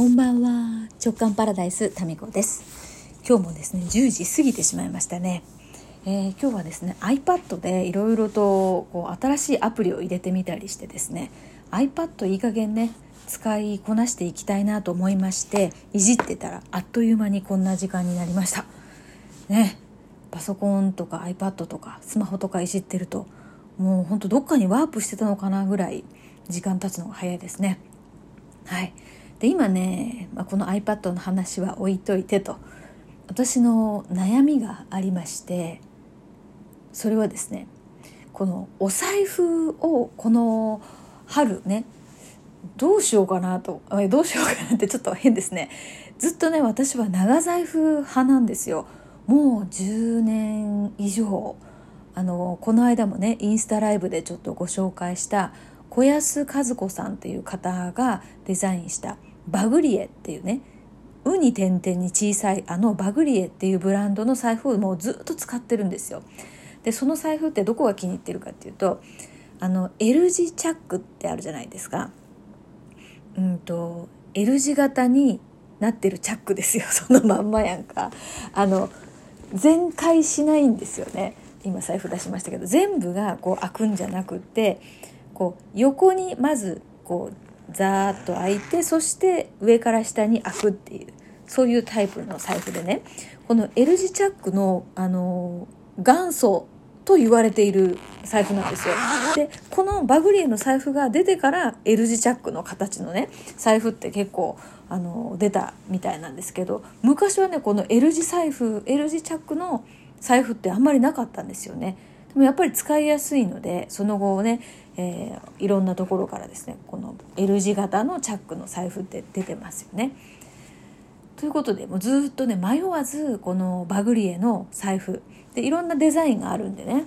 こんばんは。直感パラダイスタミコです。今日もですね10時過ぎてしまいましたね、えー、今日はですね iPad でいろいろとこう新しいアプリを入れてみたりしてですね iPad いい加減ね使いこなしていきたいなと思いましていじってたらあっという間にこんな時間になりました。ね。パソコンとか iPad とかスマホとかいじってるともうほんとどっかにワープしてたのかなぐらい時間経つのが早いですね。はい。で今ね、まあ、この iPad の話は置いといてと。私の悩みがありましてそれはですねこのお財布をこの春ねどうしようかなとどうしようかなって ちょっと変ですね。ずっとね私は長財布派なんですよ。もう10年以上。あのこの間もねインスタライブでちょっとご紹介した小安和子さんっていう方がデザインしたバグリエっていうねウに点々に小さいあのバグリエっていうブランドの財布をもうずっと使ってるんですよ。でその財布ってどこが気に入ってるかっていうとあの L 字チャックってあるじゃないですか。うんと L 字型になってるチャックですよ そのまんまやんか。あの全開しないんですよね今財布出しましたけど全部がこう開くんじゃなくってこう横にまずこうザーッと開いてそして上から下に開くっていうそういうタイプの財布でねこの L 字チャックのあの元祖と言われている財布なんですよ。でこのバグリエの財布が出てから L 字チャックの形のね財布って結構あの出たみたいなんですけど昔はねこの L 字財布 L 字チャックの財布ってあんまりなかったんですよね。でもやっぱり使いやすいのでその後ねえー、いろんなところからですねこの L 字型のチャックの財布って出てますよね。ということでもうずっとね迷わずこのバグリエの財布でいろんなデザインがあるんでね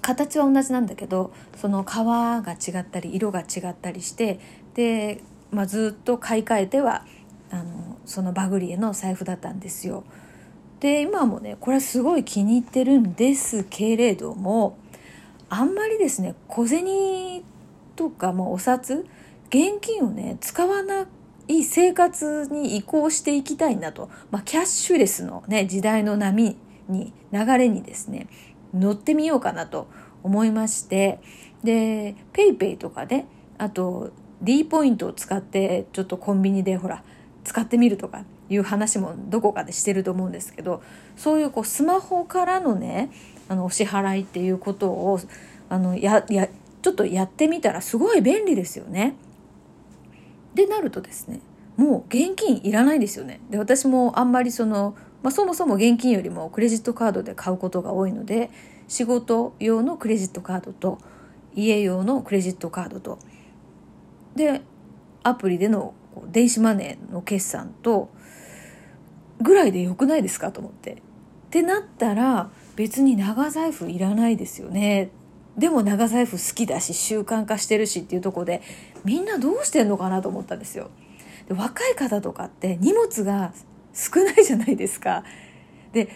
形は同じなんだけどその革が違ったり色が違ったりしてで、まあ、ずっと買い替えてはあのそのバグリエの財布だったんですよ。で今もねこれはすごい気に入ってるんですけれどもあんまりですね小銭とかもお札現金をね使わない生活に移行していきたいなと、まあ、キャッシュレスのね時代の波に流れにですね乗ってみようかなと思いまして。で PayPay とかねあと D ポイントを使ってちょっとコンビニでほら使ってみるとかいう話もどこかでしてると思うんですけどそういうこうスマホからのねあのお支払いっていうことをあのややちょっとやってみたらすごい便利ですよね。でなるとですねもう現金いらないですよね。で私もあんまりその、まあ、そもそも現金よりもクレジットカードで買うことが多いので仕事用のクレジットカードと家用のクレジットカードとでアプリでの電子マネーの決算とぐらいでよくないですかと思って。ってなったら別に長財布いらないですよねでも長財布好きだし習慣化してるしっていうとこでみんなどうしてんのかなと思ったんですよ。で若い方とかって荷物が少ないじゃないですか。で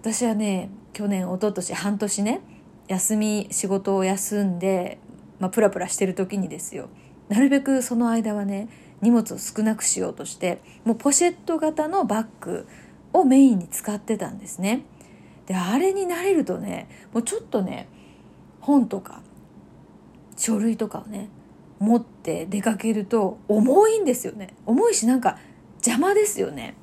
私はね去年一昨年半年ね休み仕事を休んで、まあ、プラプラしてる時にですよなるべくその間はね荷物を少なくしようとしてもうポシェット型のバッグをメインに使ってたんですね。であれに慣れるとねもうちょっとね本とか書類とかをね持って出かけると重いんですよね。重いしなんか邪魔ですよね。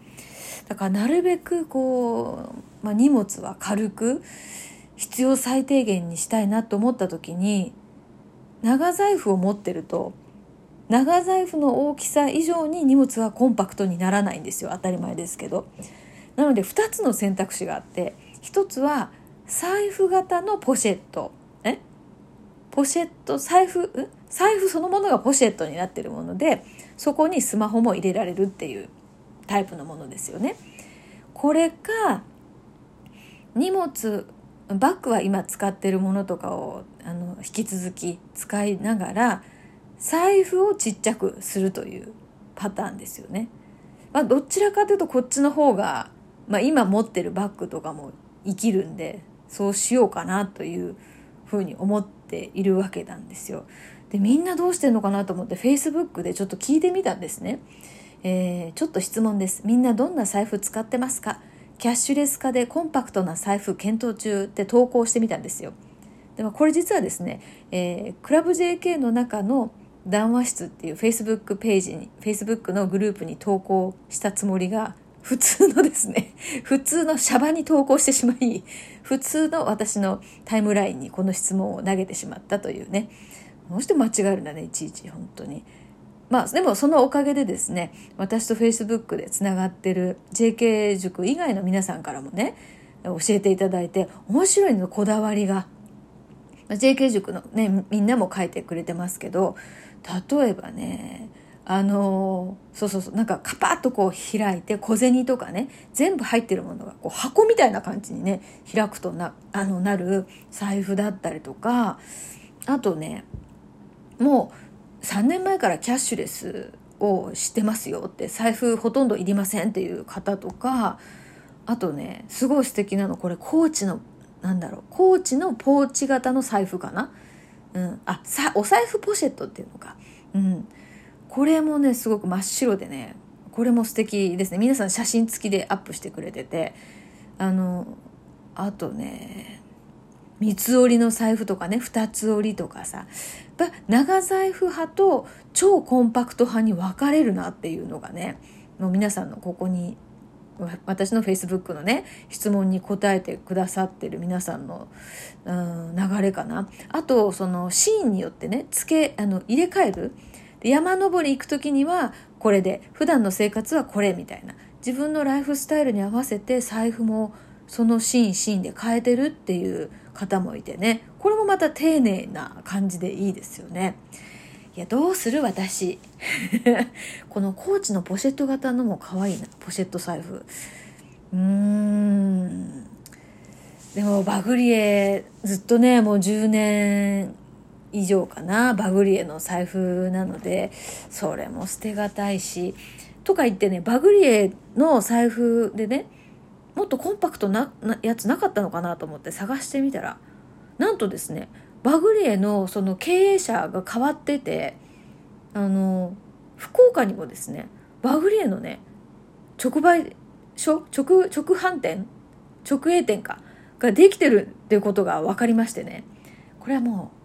だからなるべくこう、まあ、荷物は軽く必要最低限にしたいなと思った時に長財布を持ってると長財布の大きさ以上に荷物はコンパクトにならないんですよ。当たり前ですけど。なので2つの選択肢があって一つは財布型のポシェットえ？ポシェット財布？財布そのものがポシェットになってるものでそこにスマホも入れられるっていうタイプのものですよね。これか荷物バッグは今使ってるものとかをあの引き続き使いながら財布をちっちゃくするというパターンですよね。まあ、どちらかというとこっちの方が、まあ、今持ってるバッグとかも生きるんでそうしようかなというふうに思っているわけなんですよ。でみんなどうしてんのかなと思って Facebook でちょっと聞いてみたんですね。えー、ちょっと質問ですみんなどんな財布使ってますか？キャッシュレス化でコンパクトな財布検討中って投稿してみたんですよでもこれ実はですね、えー、クラブ JK の中の談話室っていう Facebook ページに Facebook のグループに投稿したつもりが普通のですね、普通のシャバに投稿してしまい、普通の私のタイムラインにこの質問を投げてしまったというね。どうして間違えるんだね、いちいち、本当に。まあ、でもそのおかげでですね、私と Facebook でつながってる JK 塾以外の皆さんからもね、教えていただいて、面白いのこだわりが。JK 塾のね、みんなも書いてくれてますけど、例えばね、あのそうそうそうなんかカパッとこう開いて小銭とかね全部入ってるものがこう箱みたいな感じにね開くとなあのなる財布だったりとかあとねもう3年前からキャッシュレスをしてますよって財布ほとんどいりませんっていう方とかあとねすごい素敵なのこれコーチのなんだろうコーチのポーチ型の財布かな、うん、あさお財布ポシェットっていうのか。うん。これもねすごく真っ白でねこれも素敵ですね。皆さん写真付きでアップしてくれててあのあとね三つ折りの財布とかね二つ折りとかさやっぱ長財布派と超コンパクト派に分かれるなっていうのがねもう皆さんのここに私のフェイスブックのね質問に答えてくださってる皆さんの、うん、流れかな。あとそのシーンによってね付けあの入れ替える山登り行く時にはこれで。普段の生活はこれみたいな。自分のライフスタイルに合わせて財布もそのシーンシーンで変えてるっていう方もいてね。これもまた丁寧な感じでいいですよね。いやどうする私。このコーチのポシェット型のも可愛いな。ポシェット財布。うーん。でもバグリエずっとねもう10年以上かな。バグリエの財布なので。それも捨てがたいし。とか言ってねバグリエの財布でねもっとコンパクトなやつなかったのかなと思って探してみたら。なんとですねバグリエのその経営者が変わっててあの福岡にもですねバグリエのね直売所直直販店直営店かができてるっていうことが分かりましてね。これはもう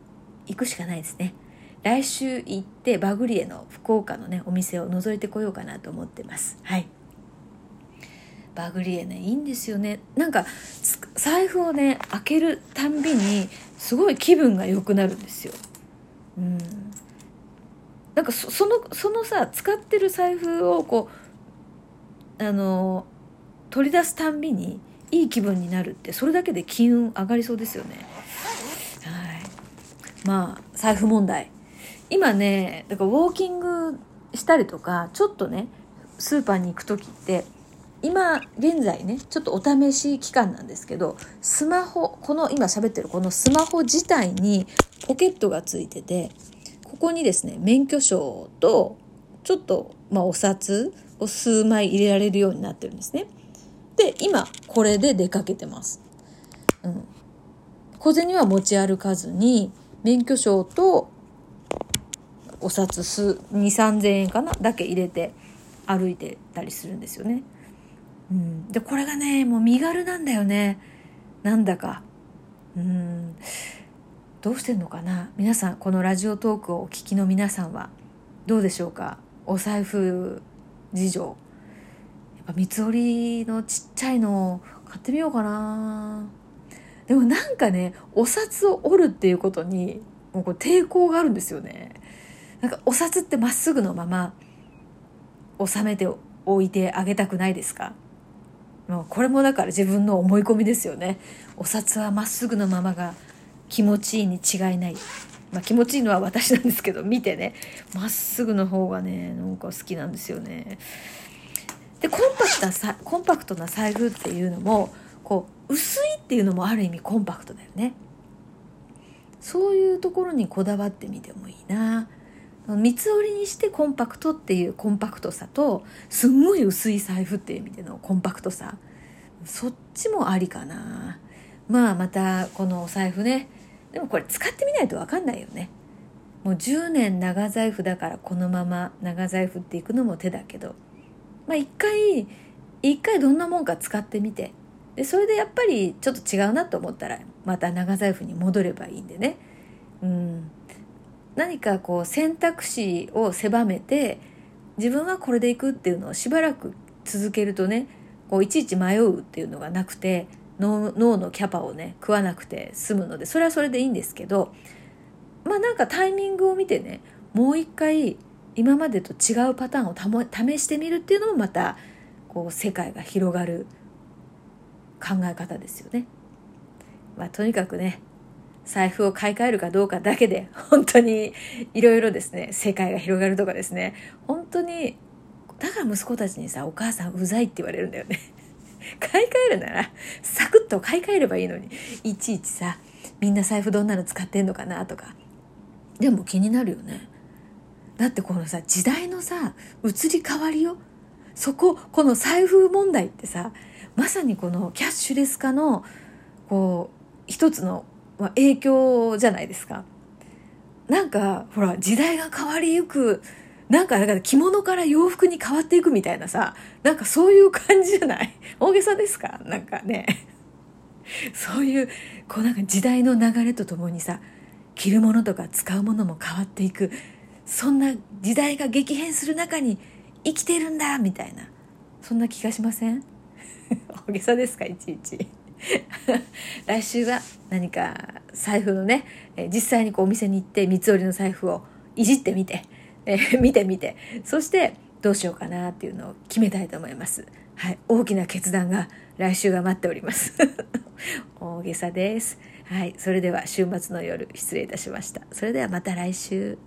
行くしかないですね。来週行ってバグリエの福岡のねお店を覗いてこようかなと思ってます。はい。バグリエねいいんですよね。なんか財布をね開けるたんびにすごい気分が良くなるんですよ。うん。なんかそのそのさ使ってる財布をこうあの取り出すたんびにいい気分になるってそれだけで金運上がりそうですよね。まあ財布問題今ねだからウォーキングしたりとかちょっとねスーパーに行く時って今現在ねちょっとお試し期間なんですけどスマホこの今喋ってるこのスマホ自体にポケットがついててここにですね免許証とちょっと、まあ、お札を数枚入れられるようになってるんですね。で今これで出かけてます。うん、小銭は持ち歩かずに免許証とお札数2 3 0 0 0円かなだけ入れて歩いてたりするんですよね。うん、でこれがねもう身軽なんだよね。なんだか。うん。どうしてんのかな？皆さんこのラジオトークをお聞きの皆さんはどうでしょうか？お財布事情。やっぱ三つ折りのちっちゃいのを買ってみようかな。でもなんかねお札を折るっていうことにもうこう抵抗があるんですよね。なんかお札ってまっすぐのまま収めておいてあげたくないですか？もうこれもだから自分の思い込みですよね。お札はまっすぐのままが気持ちいいに違いない。まあ、気持ちいいのは私なんですけど見てね。まっすぐの方がねなんか好きなんですよね。でコンパクトなコンパクトな財布っていうのもこう薄いっていうのもある意味コンパクトだよね。そういうところにこだわってみてもいいな。三つ折りにしてコンパクトっていうコンパクトさとすんごい薄い財布っていう意味でのコンパクトさ。そっちもありかな。まあまたこのお財布ね。でもこれ使ってみないと分かんないよね。もう10年長財布だからこのまま長財布っていくのも手だけど。まあ一回一回どんなもんか使ってみて。でそれでやっぱりちょっと違うなと思ったらまた長財布に戻ればいいんでね、うん、何かこう選択肢を狭めて自分はこれでいくっていうのをしばらく続けるとねこういちいち迷うっていうのがなくて脳のキャパをね食わなくて済むのでそれはそれでいいんですけどまあなんかタイミングを見てねもう一回今までと違うパターンを試してみるっていうのもまたこう世界が広がる考え方ですよね。まあ、とにかくね財布を買い替えるかどうかだけで本当にいろいろですね世界が広がるとかですね本当にだから息子たちにさ「お母さんうざい」って言われるんだよね。買い替えるならサクッと買い替えればいいのにいちいちさみんな財布どんなの使ってんのかなとかでも気になるよねだってこのさ時代のさ移り変わりよそここの財布問題ってさまさにこのキャッシュレス化のこう一つの影響じゃないですか。なんかほら時代が変わりゆくなんかだから着物から洋服に変わっていくみたいなさなんかそういう感じじゃない？大げさですか？なんかね。そういうこうなんか時代の流れとともにさ着るものとか使うものも変わっていく。そんな時代が激変する中に生きてるんだみたいな。そんな気がしません？大げさですかいちいち 来週は何か財布のね実際にこうお店に行って三つ折りの財布をいじってみて、えー、見てみてそしてどうしようかなっていうのを決めたいと思います。はい、大きな決断が来週が待っております。大げさです。はい、それでは週末の夜失礼いたしました。それではまた来週。